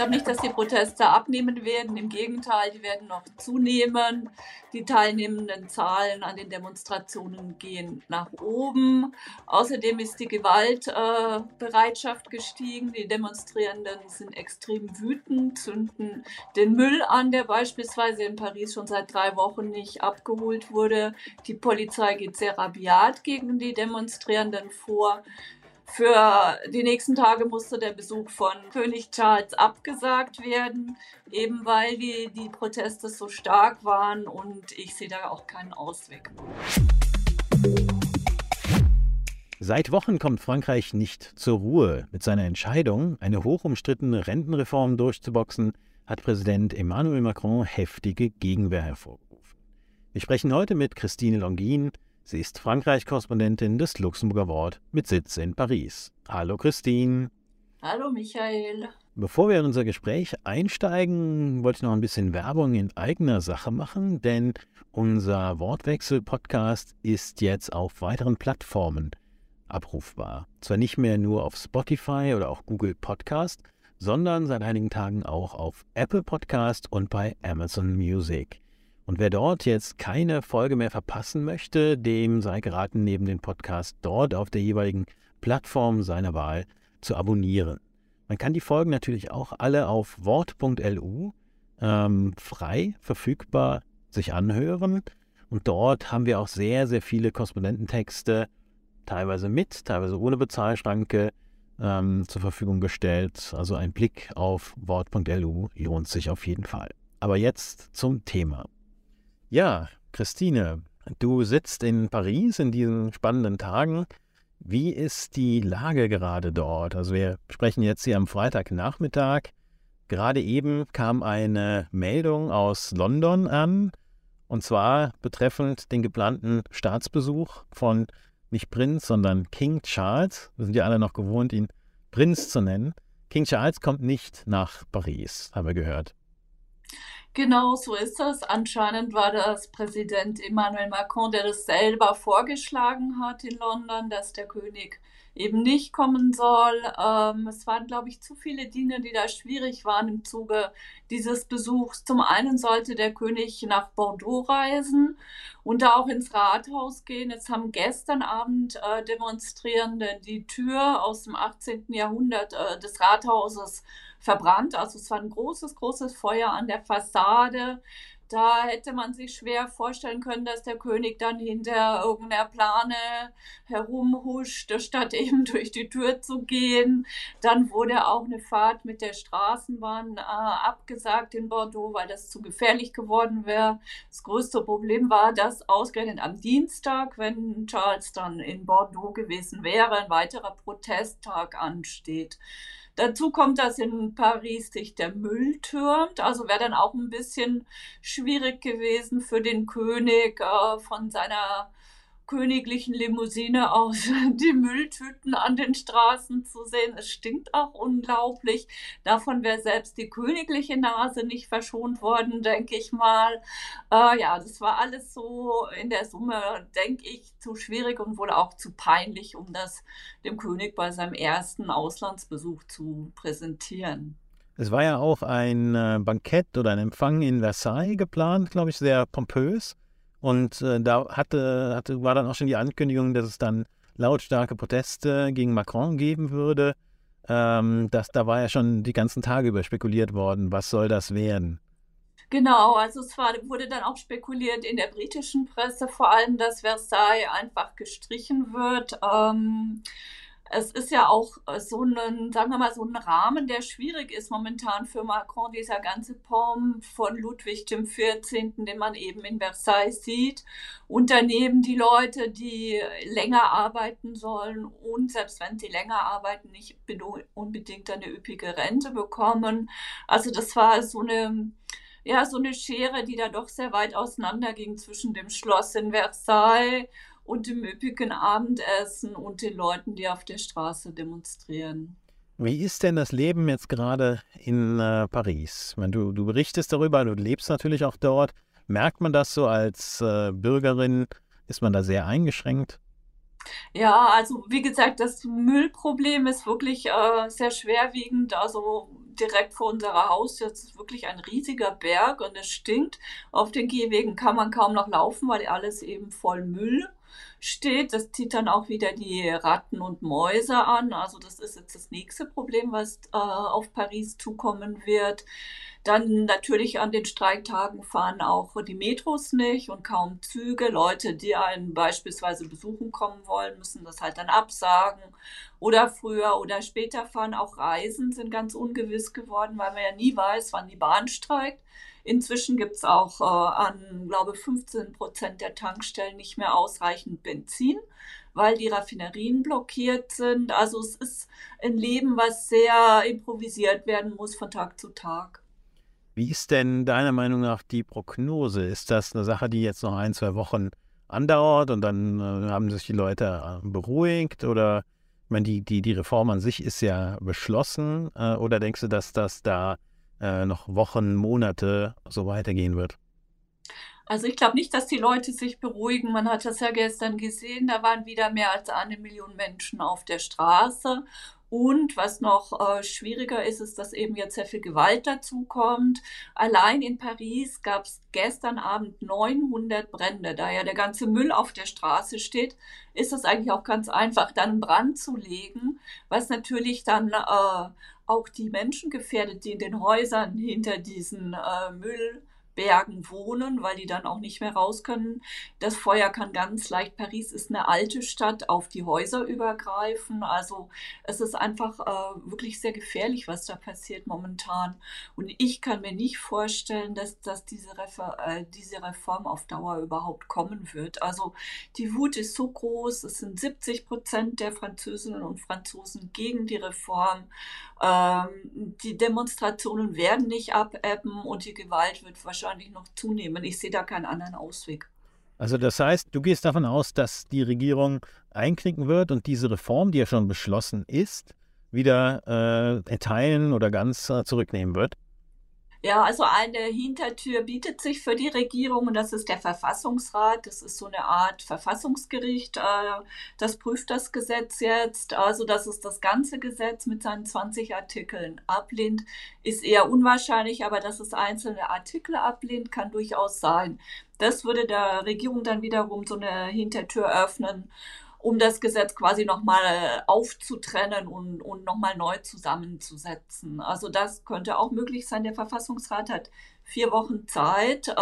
glaube nicht, dass die Proteste abnehmen werden. Im Gegenteil, die werden noch zunehmen. Die teilnehmenden Zahlen an den Demonstrationen gehen nach oben. Außerdem ist die Gewaltbereitschaft äh, gestiegen. Die Demonstrierenden sind extrem wütend, zünden den Müll an, der beispielsweise in Paris schon seit drei Wochen nicht abgeholt wurde. Die Polizei geht sehr rabiat gegen die Demonstrierenden vor. Für die nächsten Tage musste der Besuch von König Charles abgesagt werden, eben weil die, die Proteste so stark waren und ich sehe da auch keinen Ausweg. Seit Wochen kommt Frankreich nicht zur Ruhe. Mit seiner Entscheidung, eine hochumstrittene Rentenreform durchzuboxen, hat Präsident Emmanuel Macron heftige Gegenwehr hervorgerufen. Wir sprechen heute mit Christine Longin, Sie ist Frankreich-Korrespondentin des Luxemburger Wort mit Sitz in Paris. Hallo Christine. Hallo Michael. Bevor wir in unser Gespräch einsteigen, wollte ich noch ein bisschen Werbung in eigener Sache machen, denn unser Wortwechsel-Podcast ist jetzt auf weiteren Plattformen abrufbar. Zwar nicht mehr nur auf Spotify oder auch Google Podcast, sondern seit einigen Tagen auch auf Apple Podcast und bei Amazon Music. Und wer dort jetzt keine Folge mehr verpassen möchte, dem sei geraten, neben dem Podcast dort auf der jeweiligen Plattform seiner Wahl zu abonnieren. Man kann die Folgen natürlich auch alle auf wort.lu ähm, frei verfügbar sich anhören. Und dort haben wir auch sehr, sehr viele Korrespondententexte, teilweise mit, teilweise ohne Bezahlschranke, ähm, zur Verfügung gestellt. Also ein Blick auf wort.lu lohnt sich auf jeden Fall. Aber jetzt zum Thema. Ja, Christine, du sitzt in Paris in diesen spannenden Tagen. Wie ist die Lage gerade dort? Also wir sprechen jetzt hier am Freitagnachmittag. Gerade eben kam eine Meldung aus London an, und zwar betreffend den geplanten Staatsbesuch von nicht Prinz, sondern King Charles. Wir sind ja alle noch gewohnt, ihn Prinz zu nennen. King Charles kommt nicht nach Paris, haben wir gehört. Genau so ist das. Anscheinend war das Präsident Emmanuel Macron, der das selber vorgeschlagen hat in London, dass der König eben nicht kommen soll. Ähm, es waren, glaube ich, zu viele Dinge, die da schwierig waren im Zuge dieses Besuchs. Zum einen sollte der König nach Bordeaux reisen und da auch ins Rathaus gehen. Jetzt haben gestern Abend äh, Demonstrierende die Tür aus dem 18. Jahrhundert äh, des Rathauses verbrannt. Also es war ein großes, großes Feuer an der Fassade. Da hätte man sich schwer vorstellen können, dass der König dann hinter irgendeiner Plane herumhuscht, statt eben durch die Tür zu gehen. Dann wurde auch eine Fahrt mit der Straßenbahn äh, abgesagt in Bordeaux, weil das zu gefährlich geworden wäre. Das größte Problem war, dass ausgerechnet am Dienstag, wenn Charles dann in Bordeaux gewesen wäre, ein weiterer Protesttag ansteht. Dazu kommt, dass in Paris sich der Müll türmt. Also wäre dann auch ein bisschen schwierig gewesen für den König äh, von seiner königlichen Limousine aus die Mülltüten an den Straßen zu sehen. Es stinkt auch unglaublich. Davon wäre selbst die königliche Nase nicht verschont worden, denke ich mal. Äh, ja, das war alles so in der Summe, denke ich, zu schwierig und wohl auch zu peinlich, um das dem König bei seinem ersten Auslandsbesuch zu präsentieren. Es war ja auch ein äh, Bankett oder ein Empfang in Versailles geplant, glaube ich, sehr pompös. Und äh, da hatte, hatte, war dann auch schon die Ankündigung, dass es dann lautstarke Proteste gegen Macron geben würde. Ähm, das, da war ja schon die ganzen Tage über spekuliert worden, was soll das werden? Genau, also es war, wurde dann auch spekuliert in der britischen Presse vor allem, dass Versailles einfach gestrichen wird. Ähm, es ist ja auch äh, so ein, sagen wir mal, so ein Rahmen, der schwierig ist momentan für Macron, dieser ganze Pom von Ludwig XIV., den man eben in Versailles sieht. Und daneben die Leute, die länger arbeiten sollen und selbst wenn sie länger arbeiten, nicht unbedingt eine üppige Rente bekommen. Also das war so eine, ja, so eine Schere, die da doch sehr weit auseinander ging zwischen dem Schloss in Versailles und dem üppigen Abendessen und den Leuten, die auf der Straße demonstrieren. Wie ist denn das Leben jetzt gerade in äh, Paris? Meine, du, du berichtest darüber, du lebst natürlich auch dort. Merkt man das so als äh, Bürgerin? Ist man da sehr eingeschränkt? Ja, also wie gesagt, das Müllproblem ist wirklich äh, sehr schwerwiegend. Also direkt vor unserer Haustür. Ist wirklich ein riesiger Berg und es stinkt. Auf den Gehwegen kann man kaum noch laufen, weil alles eben voll Müll steht. Das zieht dann auch wieder die Ratten und Mäuse an. Also das ist jetzt das nächste Problem, was äh, auf Paris zukommen wird. Dann natürlich an den Streiktagen fahren auch die Metros nicht und kaum Züge. Leute, die einen beispielsweise besuchen kommen wollen, müssen das halt dann absagen. Oder früher oder später fahren auch Reisen, sind ganz ungewiss geworden, weil man ja nie weiß, wann die Bahn streikt. Inzwischen gibt es auch äh, an, glaube 15 Prozent der Tankstellen nicht mehr ausreichend Benzin, weil die Raffinerien blockiert sind. Also es ist ein Leben, was sehr improvisiert werden muss von Tag zu Tag. Wie ist denn deiner Meinung nach die Prognose? Ist das eine Sache, die jetzt noch ein, zwei Wochen andauert und dann äh, haben sich die Leute äh, beruhigt? Oder ich meine, die, die, die Reform an sich ist ja beschlossen. Äh, oder denkst du, dass das da äh, noch Wochen, Monate so weitergehen wird? Also ich glaube nicht, dass die Leute sich beruhigen. Man hat das ja gestern gesehen, da waren wieder mehr als eine Million Menschen auf der Straße. Und was noch äh, schwieriger ist, ist, dass eben jetzt sehr viel Gewalt dazukommt. Allein in Paris gab es gestern Abend 900 Brände. Da ja der ganze Müll auf der Straße steht, ist es eigentlich auch ganz einfach, dann Brand zu legen, was natürlich dann äh, auch die Menschen gefährdet, die in den Häusern hinter diesen äh, Müll Bergen wohnen, weil die dann auch nicht mehr raus können. Das Feuer kann ganz leicht, Paris ist eine alte Stadt, auf die Häuser übergreifen. Also es ist einfach äh, wirklich sehr gefährlich, was da passiert momentan. Und ich kann mir nicht vorstellen, dass, dass diese, Refer äh, diese Reform auf Dauer überhaupt kommen wird. Also die Wut ist so groß, es sind 70 Prozent der Französinnen und Franzosen gegen die Reform. Ähm, die Demonstrationen werden nicht abebben und die Gewalt wird wahrscheinlich noch zunehmen. Ich sehe da keinen anderen Ausweg. Also das heißt, du gehst davon aus, dass die Regierung einknicken wird und diese Reform, die ja schon beschlossen ist, wieder äh, erteilen oder ganz äh, zurücknehmen wird? Ja, also eine Hintertür bietet sich für die Regierung und das ist der Verfassungsrat. Das ist so eine Art Verfassungsgericht. Äh, das prüft das Gesetz jetzt. Also, dass es das ganze Gesetz mit seinen 20 Artikeln ablehnt, ist eher unwahrscheinlich, aber dass es einzelne Artikel ablehnt, kann durchaus sein. Das würde der Regierung dann wiederum so eine Hintertür öffnen um das Gesetz quasi nochmal aufzutrennen und, und nochmal neu zusammenzusetzen. Also das könnte auch möglich sein. Der Verfassungsrat hat vier Wochen Zeit. Äh,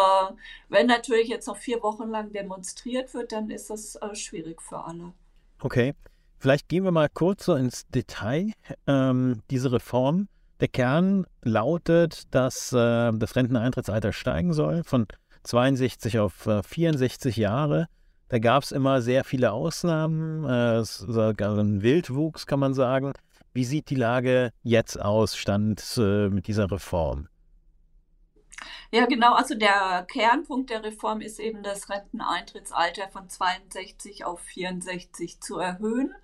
wenn natürlich jetzt noch vier Wochen lang demonstriert wird, dann ist das äh, schwierig für alle. Okay, vielleicht gehen wir mal kurz so ins Detail. Ähm, diese Reform, der Kern lautet, dass äh, das Renteneintrittsalter steigen soll von 62 auf 64 Jahre. Da gab es immer sehr viele Ausnahmen, äh, ein Wildwuchs, kann man sagen. Wie sieht die Lage jetzt aus, Stand äh, mit dieser Reform? Ja, genau. Also der Kernpunkt der Reform ist eben das Renteneintrittsalter von 62 auf 64 zu erhöhen.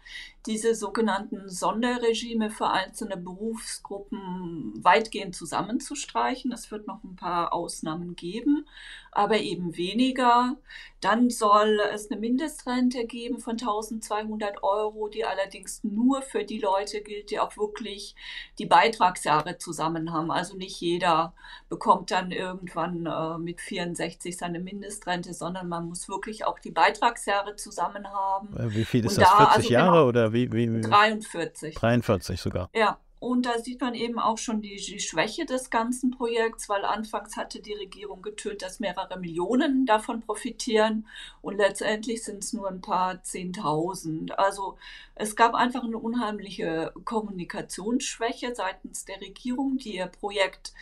Diese sogenannten Sonderregime für einzelne Berufsgruppen weitgehend zusammenzustreichen. Es wird noch ein paar Ausnahmen geben, aber eben weniger. Dann soll es eine Mindestrente geben von 1200 Euro, die allerdings nur für die Leute gilt, die auch wirklich die Beitragsjahre zusammen haben. Also nicht jeder bekommt dann irgendwann äh, mit 64 seine Mindestrente, sondern man muss wirklich auch die Beitragsjahre zusammen haben. Äh, wie viel ist Und das? 40 also Jahre genau, oder wie, wie, wie? 43. 43 sogar. Ja, und da sieht man eben auch schon die, die, Schwäche des ganzen Projekts, weil anfangs hatte die Regierung getötet, dass mehrere Millionen davon profitieren und letztendlich sind es nur ein paar Zehntausend. Also es gab einfach eine unheimliche Kommunikationsschwäche seitens der Regierung, die ihr Projekt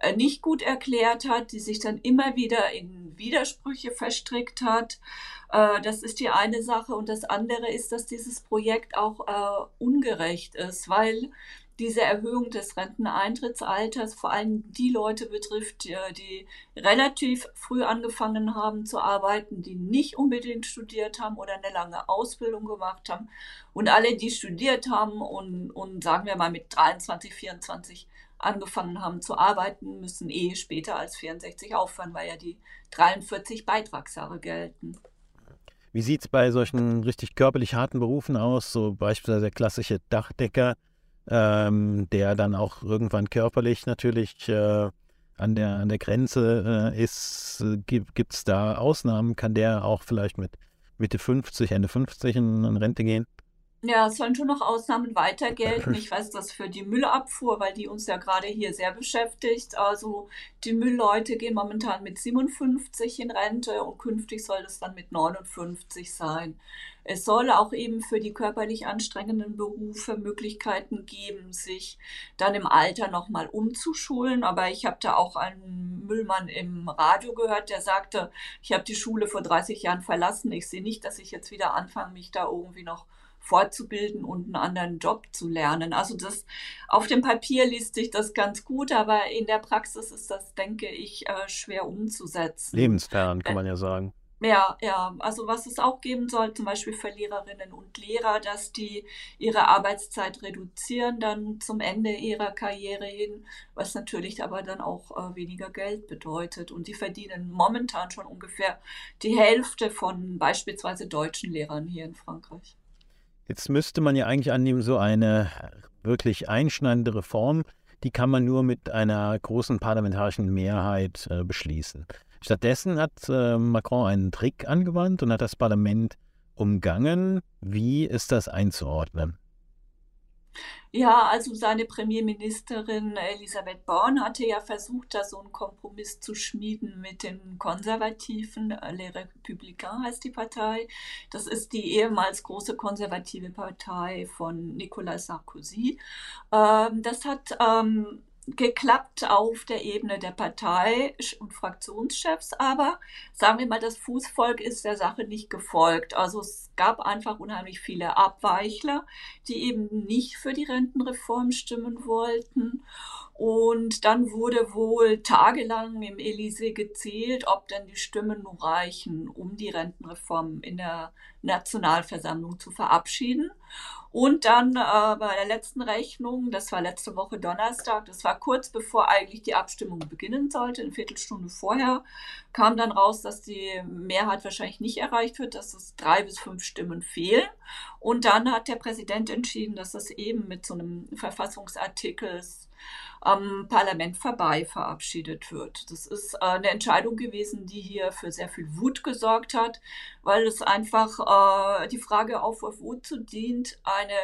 äh, nicht gut erklärt hat, die sich dann immer wieder in Widersprüche verstrickt hat. Äh, das ist die eine Sache. Und das andere ist, dass dieses Projekt auch äh, ungerecht ist, weil diese Erhöhung des Renteneintrittsalters vor allem die Leute betrifft, die relativ früh angefangen haben zu arbeiten, die nicht unbedingt studiert haben oder eine lange Ausbildung gemacht haben. Und alle, die studiert haben und, und sagen wir mal mit 23, 24 angefangen haben zu arbeiten, müssen eh später als 64 aufhören, weil ja die 43 Beitragsjahre gelten. Wie sieht es bei solchen richtig körperlich harten Berufen aus, so beispielsweise der klassische Dachdecker? Ähm, der dann auch irgendwann körperlich natürlich äh, an, der, an der Grenze äh, ist. Gibt es da Ausnahmen? Kann der auch vielleicht mit Mitte 50, Ende 50 in, in Rente gehen? Ja, es sollen schon noch Ausnahmen weiter gelten. Ich weiß das für die Müllabfuhr, weil die uns ja gerade hier sehr beschäftigt. Also die Müllleute gehen momentan mit 57 in Rente und künftig soll es dann mit 59 sein. Es soll auch eben für die körperlich anstrengenden Berufe Möglichkeiten geben, sich dann im Alter nochmal umzuschulen. Aber ich habe da auch einen Müllmann im Radio gehört, der sagte, ich habe die Schule vor 30 Jahren verlassen. Ich sehe nicht, dass ich jetzt wieder anfange, mich da irgendwie noch fortzubilden und einen anderen Job zu lernen. Also das auf dem Papier liest sich das ganz gut, aber in der Praxis ist das, denke ich, äh, schwer umzusetzen. Lebensfern, kann man ja sagen. Ja, ja, also was es auch geben soll, zum Beispiel für Lehrerinnen und Lehrer, dass die ihre Arbeitszeit reduzieren dann zum Ende ihrer Karriere hin, was natürlich aber dann auch äh, weniger Geld bedeutet. Und die verdienen momentan schon ungefähr die Hälfte von beispielsweise deutschen Lehrern hier in Frankreich. Jetzt müsste man ja eigentlich annehmen, so eine wirklich einschneidende Reform, die kann man nur mit einer großen parlamentarischen Mehrheit äh, beschließen. Stattdessen hat äh, Macron einen Trick angewandt und hat das Parlament umgangen. Wie ist das einzuordnen? Ja, also seine Premierministerin Elisabeth Born hatte ja versucht, da so einen Kompromiss zu schmieden mit den Konservativen. Les Républicains heißt die Partei. Das ist die ehemals große konservative Partei von Nicolas Sarkozy. Ähm, das hat ähm, geklappt auf der Ebene der Partei und Fraktionschefs, aber sagen wir mal, das Fußvolk ist der Sache nicht gefolgt. Also es gab einfach unheimlich viele Abweichler, die eben nicht für die Rentenreform stimmen wollten. Und dann wurde wohl tagelang im Elysée gezählt, ob denn die Stimmen nur reichen, um die Rentenreform in der Nationalversammlung zu verabschieden. Und dann äh, bei der letzten Rechnung, das war letzte Woche Donnerstag, das war kurz bevor eigentlich die Abstimmung beginnen sollte, eine Viertelstunde vorher, kam dann raus, dass die Mehrheit wahrscheinlich nicht erreicht wird, dass es drei bis fünf Stimmen fehlen. Und dann hat der Präsident entschieden, dass das eben mit so einem Verfassungsartikel am Parlament vorbei verabschiedet wird. Das ist äh, eine Entscheidung gewesen, die hier für sehr viel Wut gesorgt hat, weil es einfach äh, die Frage aufwirft, wozu dient eine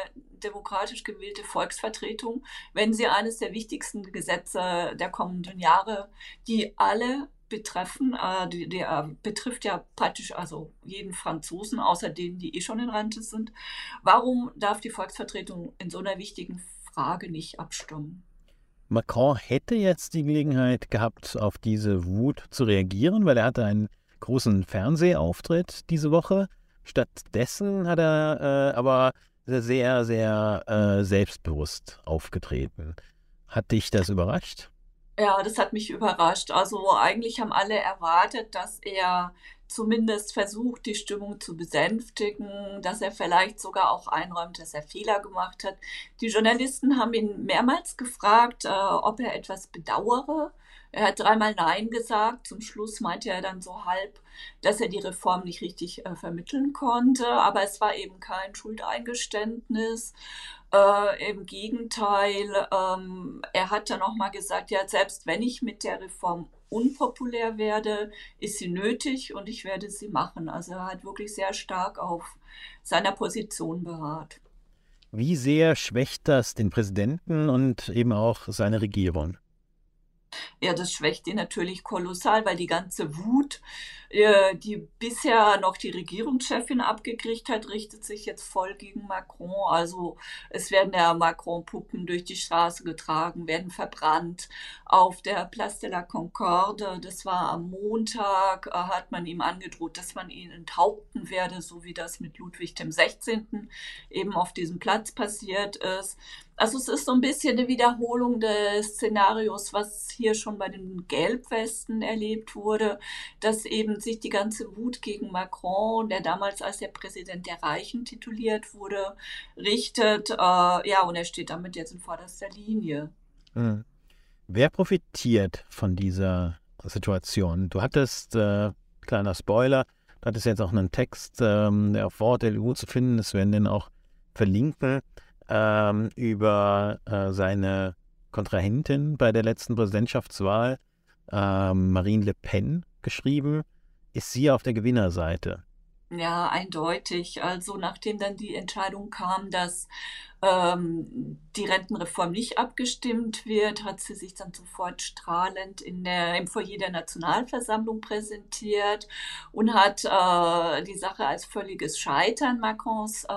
demokratisch gewählte Volksvertretung, wenn sie eines der wichtigsten Gesetze der kommenden Jahre, die alle betreffen, äh, die, die äh, betrifft ja praktisch also jeden Franzosen, außer denen, die eh schon in Rente sind. Warum darf die Volksvertretung in so einer wichtigen Frage nicht abstimmen? Macron hätte jetzt die Gelegenheit gehabt, auf diese Wut zu reagieren, weil er hatte einen großen Fernsehauftritt diese Woche. Stattdessen hat er äh, aber sehr, sehr äh, selbstbewusst aufgetreten. Hat dich das überrascht? Ja, das hat mich überrascht. Also eigentlich haben alle erwartet, dass er zumindest versucht, die Stimmung zu besänftigen, dass er vielleicht sogar auch einräumt, dass er Fehler gemacht hat. Die Journalisten haben ihn mehrmals gefragt, äh, ob er etwas bedauere. Er hat dreimal Nein gesagt. Zum Schluss meinte er dann so halb, dass er die Reform nicht richtig äh, vermitteln konnte. Aber es war eben kein Schuldeingeständnis. Äh, Im Gegenteil, ähm, er hat dann auch mal gesagt, ja, selbst wenn ich mit der Reform unpopulär werde, ist sie nötig und ich werde sie machen. Also er hat wirklich sehr stark auf seiner Position beharrt. Wie sehr schwächt das den Präsidenten und eben auch seine Regierung? Ja, das schwächt ihn natürlich kolossal, weil die ganze Wut, die bisher noch die Regierungschefin abgekriegt hat, richtet sich jetzt voll gegen Macron. Also es werden ja Macron-Puppen durch die Straße getragen, werden verbrannt. Auf der Place de la Concorde, das war am Montag, äh, hat man ihm angedroht, dass man ihn enthaupten werde, so wie das mit Ludwig dem 16. eben auf diesem Platz passiert ist. Also es ist so ein bisschen eine Wiederholung des Szenarios, was hier schon bei den Gelbwesten erlebt wurde, dass eben sich die ganze Wut gegen Macron, der damals als der Präsident der Reichen tituliert wurde, richtet. Äh, ja, und er steht damit jetzt in vorderster Linie. Mhm. Wer profitiert von dieser Situation? Du hattest, äh, kleiner Spoiler, du hattest jetzt auch einen Text, ähm, der auf Wort der EU zu finden ist, wir werden den auch verlinken ähm, über äh, seine Kontrahentin bei der letzten Präsidentschaftswahl, ähm, Marine Le Pen, geschrieben. Ist sie auf der Gewinnerseite? Ja, eindeutig. Also nachdem dann die Entscheidung kam, dass ähm, die Rentenreform nicht abgestimmt wird, hat sie sich dann sofort strahlend in der, im Foyer der Nationalversammlung präsentiert und hat äh, die Sache als völliges Scheitern Macrons äh,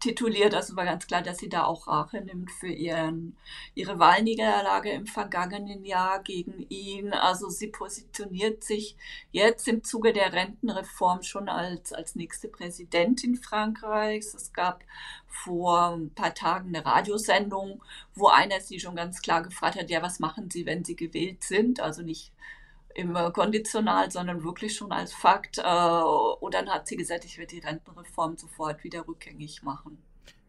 tituliert. Also war ganz klar, dass sie da auch Rache nimmt für ihren, ihre Wahlniederlage im vergangenen Jahr gegen ihn. Also sie positioniert sich jetzt im Zuge der Rentenreform schon als, als nächste Präsidentin Frankreichs. Es gab vor ein paar Tagen eine Radiosendung, wo einer sie schon ganz klar gefragt hat, ja, was machen Sie, wenn Sie gewählt sind? Also nicht im Konditional, sondern wirklich schon als Fakt. Äh, und dann hat sie gesagt, ich werde die Rentenreform sofort wieder rückgängig machen.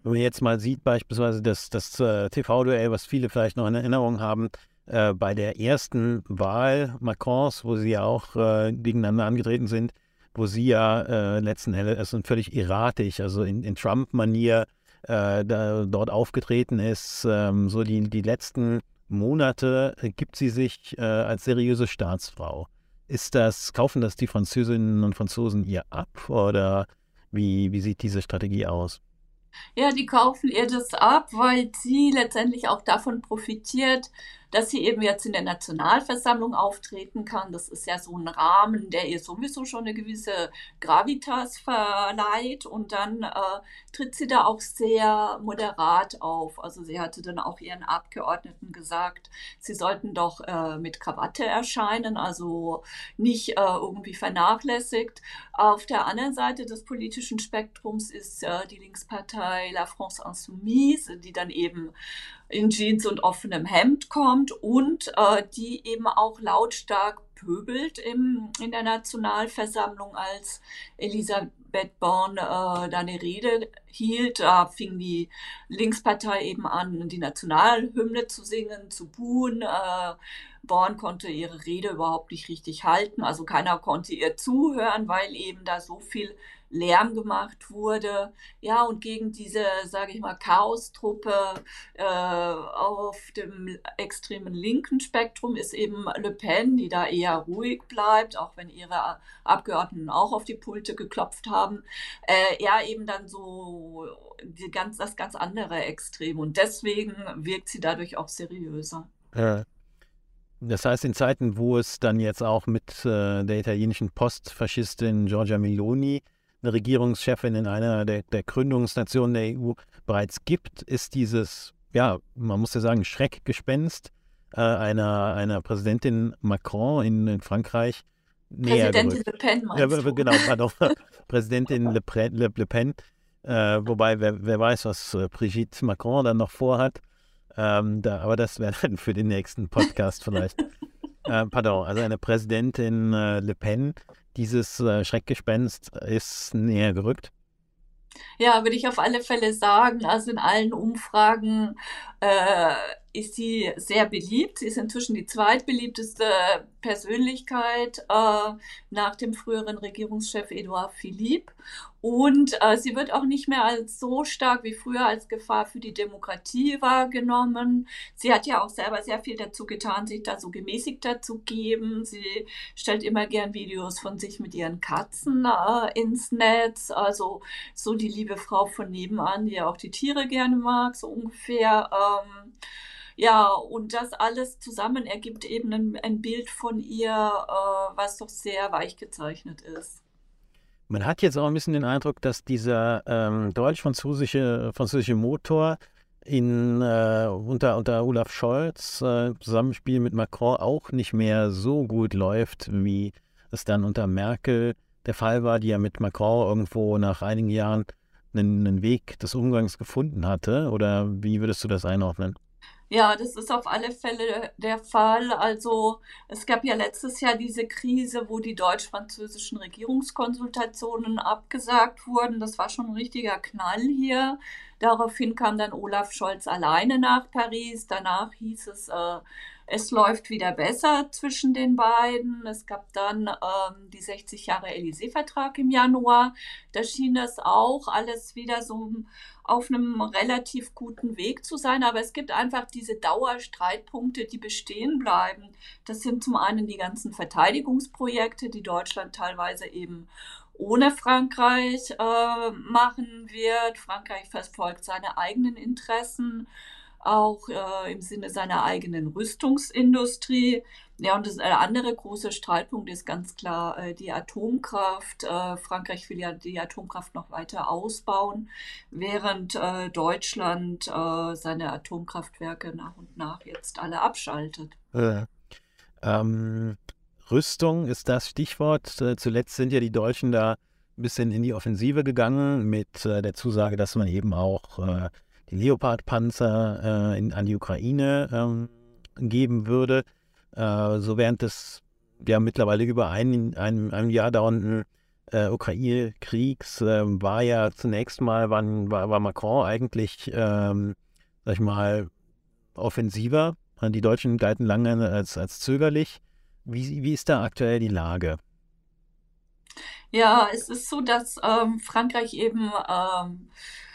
Wenn man jetzt mal sieht, beispielsweise das, das äh, TV-Duell, was viele vielleicht noch in Erinnerung haben, äh, bei der ersten Wahl Macrons, wo sie ja auch gegeneinander angetreten sind, wo sie ja letzten Endes völlig erratisch, also in, in Trump-Manier dort aufgetreten ist, ähm, so die, die letzten Monate gibt sie sich äh, als seriöse Staatsfrau. Ist das, kaufen das die Französinnen und Franzosen ihr ab oder wie, wie sieht diese Strategie aus? Ja, die kaufen ihr das ab, weil sie letztendlich auch davon profitiert, dass sie eben jetzt in der Nationalversammlung auftreten kann. Das ist ja so ein Rahmen, der ihr sowieso schon eine gewisse Gravitas verleiht und dann äh, tritt sie da auch sehr moderat auf. Also sie hatte dann auch ihren Abgeordneten gesagt, sie sollten doch äh, mit Krawatte erscheinen, also nicht äh, irgendwie vernachlässigt. Auf der anderen Seite des politischen Spektrums ist äh, die Linkspartei La France Insoumise, die dann eben in Jeans und offenem Hemd kommt und äh, die eben auch lautstark pöbelt im, in der Nationalversammlung, als Elisabeth Born äh, da eine Rede hielt. Da fing die Linkspartei eben an, die Nationalhymne zu singen, zu buhen. Äh, Born konnte ihre Rede überhaupt nicht richtig halten, also keiner konnte ihr zuhören, weil eben da so viel Lärm gemacht wurde. Ja, und gegen diese, sage ich mal, Chaostruppe äh, auf dem extremen linken Spektrum ist eben Le Pen, die da eher ruhig bleibt, auch wenn ihre Abgeordneten auch auf die Pulte geklopft haben. Äh, ja, eben dann so ganz, das ganz andere Extrem. Und deswegen wirkt sie dadurch auch seriöser. Ja. Das heißt, in Zeiten, wo es dann jetzt auch mit äh, der italienischen Postfaschistin Giorgia Meloni eine Regierungschefin in einer der, der Gründungsnationen der EU bereits gibt, ist dieses, ja, man muss ja sagen, Schreckgespenst äh, einer, einer Präsidentin Macron in, in Frankreich näher Präsidentin gerückt. Le Pen, meinst ja, du? Genau, pardon. Präsidentin Le, Le, Le Pen. Äh, wobei, wer, wer weiß, was äh, Brigitte Macron dann noch vorhat. Ähm, da, aber das wäre dann für den nächsten Podcast vielleicht. äh, pardon, also eine Präsidentin äh, Le Pen, dieses äh, Schreckgespenst ist näher gerückt? Ja, würde ich auf alle Fälle sagen. Also in allen Umfragen äh, ist sie sehr beliebt. Sie ist inzwischen die zweitbeliebteste Persönlichkeit äh, nach dem früheren Regierungschef Edouard Philippe. Und äh, sie wird auch nicht mehr als so stark wie früher als Gefahr für die Demokratie wahrgenommen. Sie hat ja auch selber sehr viel dazu getan, sich da so gemäßigter zu geben. Sie stellt immer gern Videos von sich mit ihren Katzen äh, ins Netz. Also so die liebe Frau von nebenan, die ja auch die Tiere gerne mag, so ungefähr. Ähm, ja, und das alles zusammen ergibt eben ein, ein Bild von ihr, äh, was doch sehr weich gezeichnet ist. Man hat jetzt auch ein bisschen den Eindruck, dass dieser ähm, deutsch-französische französische Motor in, äh, unter, unter Olaf Scholz äh, Zusammenspiel mit Macron auch nicht mehr so gut läuft, wie es dann unter Merkel der Fall war, die ja mit Macron irgendwo nach einigen Jahren einen, einen Weg des Umgangs gefunden hatte. Oder wie würdest du das einordnen? Ja, das ist auf alle Fälle der Fall. Also es gab ja letztes Jahr diese Krise, wo die deutsch-französischen Regierungskonsultationen abgesagt wurden. Das war schon ein richtiger Knall hier Daraufhin kam dann Olaf Scholz alleine nach Paris. Danach hieß es, äh, es läuft wieder besser zwischen den beiden. Es gab dann ähm, die 60 Jahre Élysée-Vertrag im Januar. Da schien das auch alles wieder so auf einem relativ guten Weg zu sein. Aber es gibt einfach diese Dauerstreitpunkte, die bestehen bleiben. Das sind zum einen die ganzen Verteidigungsprojekte, die Deutschland teilweise eben ohne Frankreich äh, machen wird. Frankreich verfolgt seine eigenen Interessen auch äh, im Sinne seiner eigenen Rüstungsindustrie. Ja, und das, der äh, andere große Streitpunkt ist ganz klar äh, die Atomkraft. Äh, Frankreich will ja die Atomkraft noch weiter ausbauen, während äh, Deutschland äh, seine Atomkraftwerke nach und nach jetzt alle abschaltet. Ähm, Rüstung ist das Stichwort. Zuletzt sind ja die Deutschen da ein bisschen in die Offensive gegangen mit der Zusage, dass man eben auch die Leopard-Panzer äh, an die Ukraine ähm, geben würde. Äh, so während des ja mittlerweile über ein, einem, Jahr dauernden äh, Ukraine-Kriegs äh, war ja zunächst mal, waren, war, war Macron eigentlich, ähm, sag ich mal, offensiver. Die Deutschen galten lange als, als zögerlich. Wie, wie ist da aktuell die Lage? Ja, es ist so, dass ähm, Frankreich eben ähm, äh,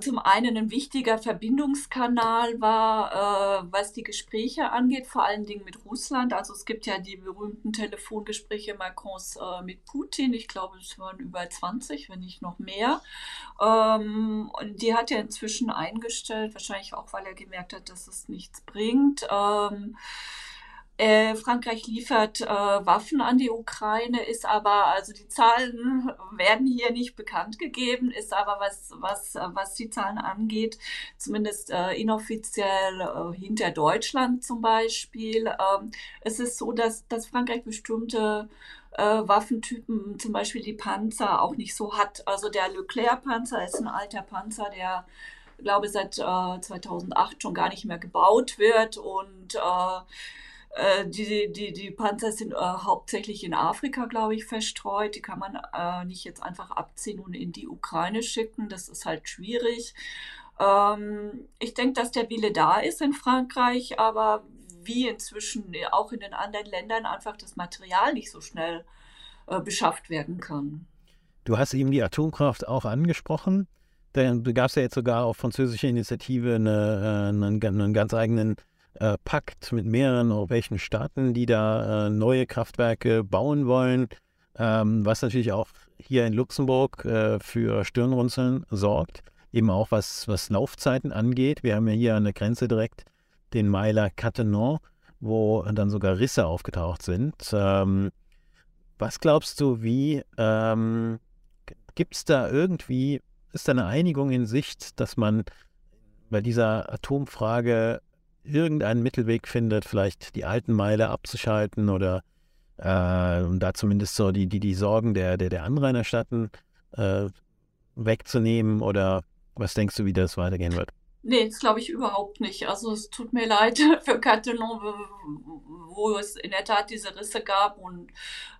zum einen ein wichtiger Verbindungskanal war, äh, was die Gespräche angeht, vor allen Dingen mit Russland. Also es gibt ja die berühmten Telefongespräche Macrons äh, mit Putin. Ich glaube, es waren über 20, wenn nicht noch mehr. Ähm, und die hat er inzwischen eingestellt, wahrscheinlich auch, weil er gemerkt hat, dass es nichts bringt. Ähm, äh, Frankreich liefert äh, Waffen an die Ukraine, ist aber, also die Zahlen werden hier nicht bekannt gegeben, ist aber was, was, was die Zahlen angeht, zumindest äh, inoffiziell äh, hinter Deutschland zum Beispiel. Ähm, es ist so, dass, dass Frankreich bestimmte äh, Waffentypen, zum Beispiel die Panzer, auch nicht so hat. Also der Leclerc-Panzer ist ein alter Panzer, der glaube seit äh, 2008 schon gar nicht mehr gebaut wird und äh, die, die, die Panzer sind äh, hauptsächlich in Afrika, glaube ich, verstreut. Die kann man äh, nicht jetzt einfach abziehen und in die Ukraine schicken. Das ist halt schwierig. Ähm, ich denke, dass der Wille da ist in Frankreich, aber wie inzwischen auch in den anderen Ländern einfach das Material nicht so schnell äh, beschafft werden kann. Du hast eben die Atomkraft auch angesprochen. Da gab es ja jetzt sogar auf französischer Initiative eine, äh, einen, einen ganz eigenen äh, Pakt mit mehreren europäischen Staaten, die da äh, neue Kraftwerke bauen wollen, ähm, was natürlich auch hier in Luxemburg äh, für Stirnrunzeln sorgt, eben auch was, was Laufzeiten angeht. Wir haben ja hier an der Grenze direkt den Meiler Cattenom, wo dann sogar Risse aufgetaucht sind. Ähm, was glaubst du, wie ähm, gibt es da irgendwie, ist da eine Einigung in Sicht, dass man bei dieser Atomfrage irgendeinen Mittelweg findet, vielleicht die alten Meile abzuschalten oder äh, und da zumindest so die, die, die Sorgen der, der, der Anrainerstaaten äh, wegzunehmen oder was denkst du, wie das weitergehen wird? Nee, das glaube ich überhaupt nicht. Also es tut mir leid für Cattenom, wo es in der Tat diese Risse gab und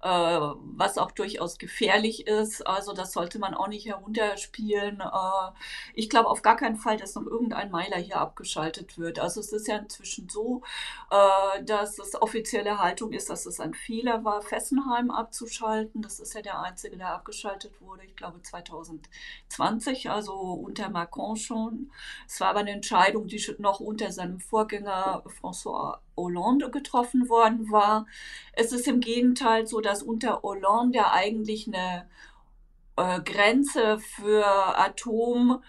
äh, was auch durchaus gefährlich ist. Also das sollte man auch nicht herunterspielen. Äh, ich glaube auf gar keinen Fall, dass noch irgendein Meiler hier abgeschaltet wird. Also es ist ja inzwischen so, äh, dass es offizielle Haltung ist, dass es ein Fehler war, Fessenheim abzuschalten. Das ist ja der einzige, der abgeschaltet wurde. Ich glaube 2020, also unter Macron schon. Es war aber eine Entscheidung, die noch unter seinem Vorgänger François Hollande getroffen worden war. Es ist im Gegenteil so, dass unter Hollande ja eigentlich eine äh, Grenze für Atom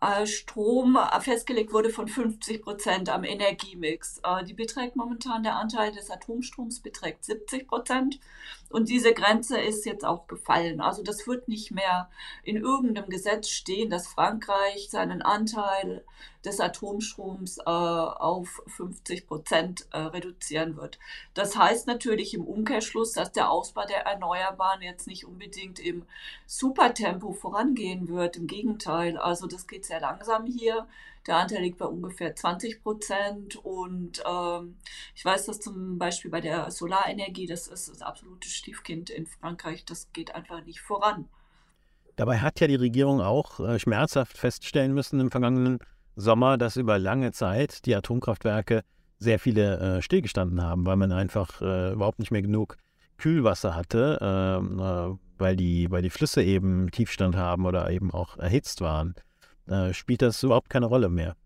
äh, Strom festgelegt wurde von 50 Prozent am Energiemix. Äh, die beträgt momentan, der Anteil des Atomstroms beträgt 70 Prozent. Und diese Grenze ist jetzt auch gefallen. Also das wird nicht mehr in irgendeinem Gesetz stehen, dass Frankreich seinen Anteil des Atomstroms äh, auf 50 Prozent äh, reduzieren wird. Das heißt natürlich im Umkehrschluss, dass der Ausbau der Erneuerbaren jetzt nicht unbedingt im Supertempo vorangehen wird. Im Gegenteil, also das geht sehr langsam hier. Der Anteil liegt bei ungefähr 20 Prozent. Und ähm, ich weiß, dass zum Beispiel bei der Solarenergie, das ist das absolute Stiefkind in Frankreich, das geht einfach nicht voran. Dabei hat ja die Regierung auch äh, schmerzhaft feststellen müssen im vergangenen Sommer, dass über lange Zeit die Atomkraftwerke sehr viele äh, stillgestanden haben, weil man einfach äh, überhaupt nicht mehr genug Kühlwasser hatte, ähm, äh, weil, die, weil die Flüsse eben Tiefstand haben oder eben auch erhitzt waren. Äh, spielt das überhaupt keine Rolle mehr.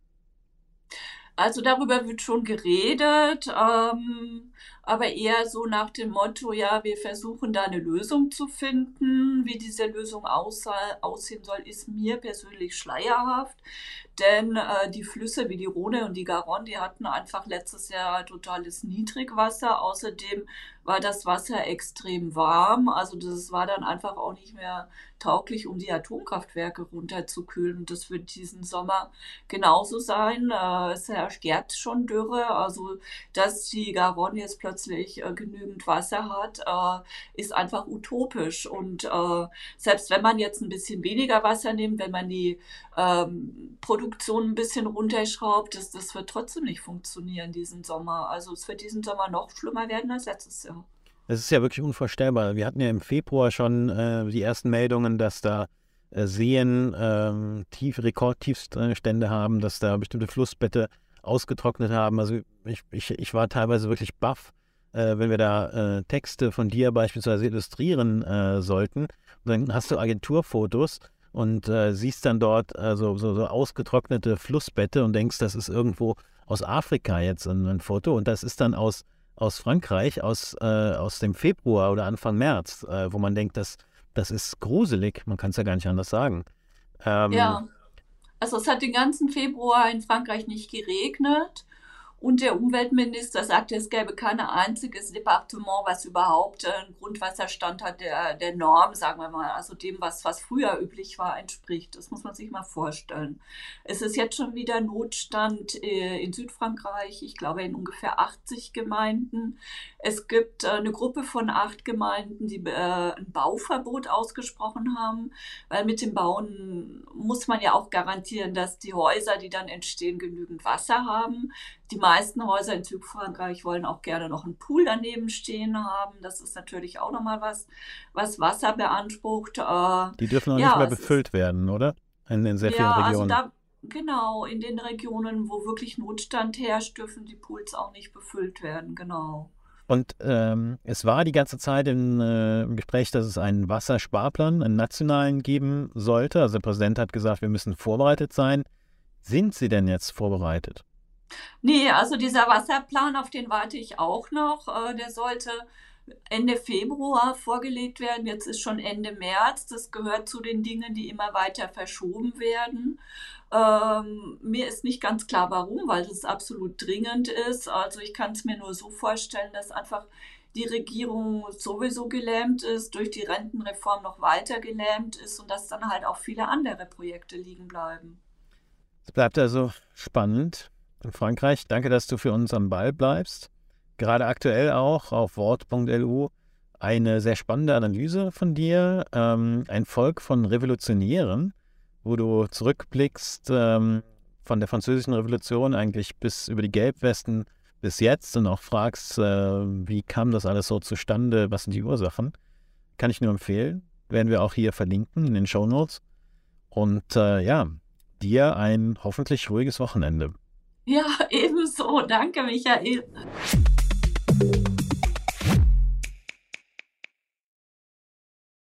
Also darüber wird schon geredet, ähm, aber eher so nach dem Motto, ja, wir versuchen da eine Lösung zu finden. Wie diese Lösung aussehen soll, ist mir persönlich schleierhaft. Denn äh, die Flüsse wie die Rhone und die Garonne, die hatten einfach letztes Jahr totales Niedrigwasser. Außerdem war das Wasser extrem warm. Also das war dann einfach auch nicht mehr tauglich, um die Atomkraftwerke runterzukühlen. Das wird diesen Sommer genauso sein. Äh, es herrscht jetzt schon Dürre. Also dass die Garonne jetzt plötzlich äh, genügend Wasser hat, äh, ist einfach utopisch. Und äh, selbst wenn man jetzt ein bisschen weniger Wasser nimmt, wenn man die ähm, Produktion ein bisschen runterschraubt, das, das wird trotzdem nicht funktionieren diesen Sommer. Also es wird diesen Sommer noch schlimmer werden als letztes Jahr. Es ist ja wirklich unvorstellbar. Wir hatten ja im Februar schon äh, die ersten Meldungen, dass da äh, Seen äh, tief, Rekordtiefstände haben, dass da bestimmte Flussbette ausgetrocknet haben. Also ich, ich, ich war teilweise wirklich baff, äh, wenn wir da äh, Texte von dir beispielsweise illustrieren äh, sollten. Und dann hast du Agenturfotos und äh, siehst dann dort äh, so, so, so, ausgetrocknete Flussbette und denkst, das ist irgendwo aus Afrika jetzt ein, ein Foto. Und das ist dann aus, aus Frankreich, aus, äh, aus dem Februar oder Anfang März, äh, wo man denkt, das, das ist gruselig, man kann es ja gar nicht anders sagen. Ähm, ja, also es hat den ganzen Februar in Frankreich nicht geregnet und der Umweltminister sagte, es gäbe kein einziges Departement, was überhaupt einen Grundwasserstand hat, der der Norm, sagen wir mal, also dem, was, was früher üblich war, entspricht. Das muss man sich mal vorstellen. Es ist jetzt schon wieder Notstand äh, in Südfrankreich, ich glaube in ungefähr 80 Gemeinden. Es gibt äh, eine Gruppe von acht Gemeinden, die äh, ein Bauverbot ausgesprochen haben, weil mit dem Bauen muss man ja auch garantieren, dass die Häuser, die dann entstehen, genügend Wasser haben. Die Häuser in Südfrankreich wollen auch gerne noch einen Pool daneben stehen haben. Das ist natürlich auch nochmal was, was Wasser beansprucht. Äh, Die dürfen auch ja, nicht mehr befüllt werden, oder? In den sehr vielen ja, also Regionen. Also da, genau, in den Regionen, wo wirklich Notstand herrscht, dürfen die Pools auch nicht befüllt werden, genau. Und ähm, es war die ganze Zeit im, äh, im, Gespräch, dass es einen Wassersparplan, einen nationalen geben sollte. Also der Präsident hat gesagt, wir müssen vorbereitet sein. Sind Sie denn jetzt vorbereitet? Nee, also dieser Wasserplan, auf den warte ich auch noch. Äh, der sollte Ende Februar vorgelegt werden. Jetzt ist schon Ende März. Das gehört zu den Dingen, die immer weiter verschoben werden. Ähm, mir ist nicht ganz klar, warum, weil es absolut dringend ist. Also ich kann es mir nur so vorstellen, dass einfach die Regierung sowieso gelähmt ist, durch die Rentenreform noch weiter gelähmt ist und dass dann halt auch viele andere Projekte liegen bleiben. Es bleibt also spannend in Frankreich. Danke, dass du für uns am Ball bleibst. Gerade aktuell auch auf Wort.lu eine sehr spannende Analyse von dir. Ähm, ein Volk von Revolutionären, wo du zurückblickst ähm, von der französischen Revolution eigentlich bis über die Gelbwesten bis jetzt und auch fragst, äh, wie kam das alles so zustande, was sind die Ursachen. Kann ich nur empfehlen. Werden wir auch hier verlinken in den Show Notes. Und äh, ja, dir ein hoffentlich ruhiges Wochenende. Ja, ebenso. Danke, Michael.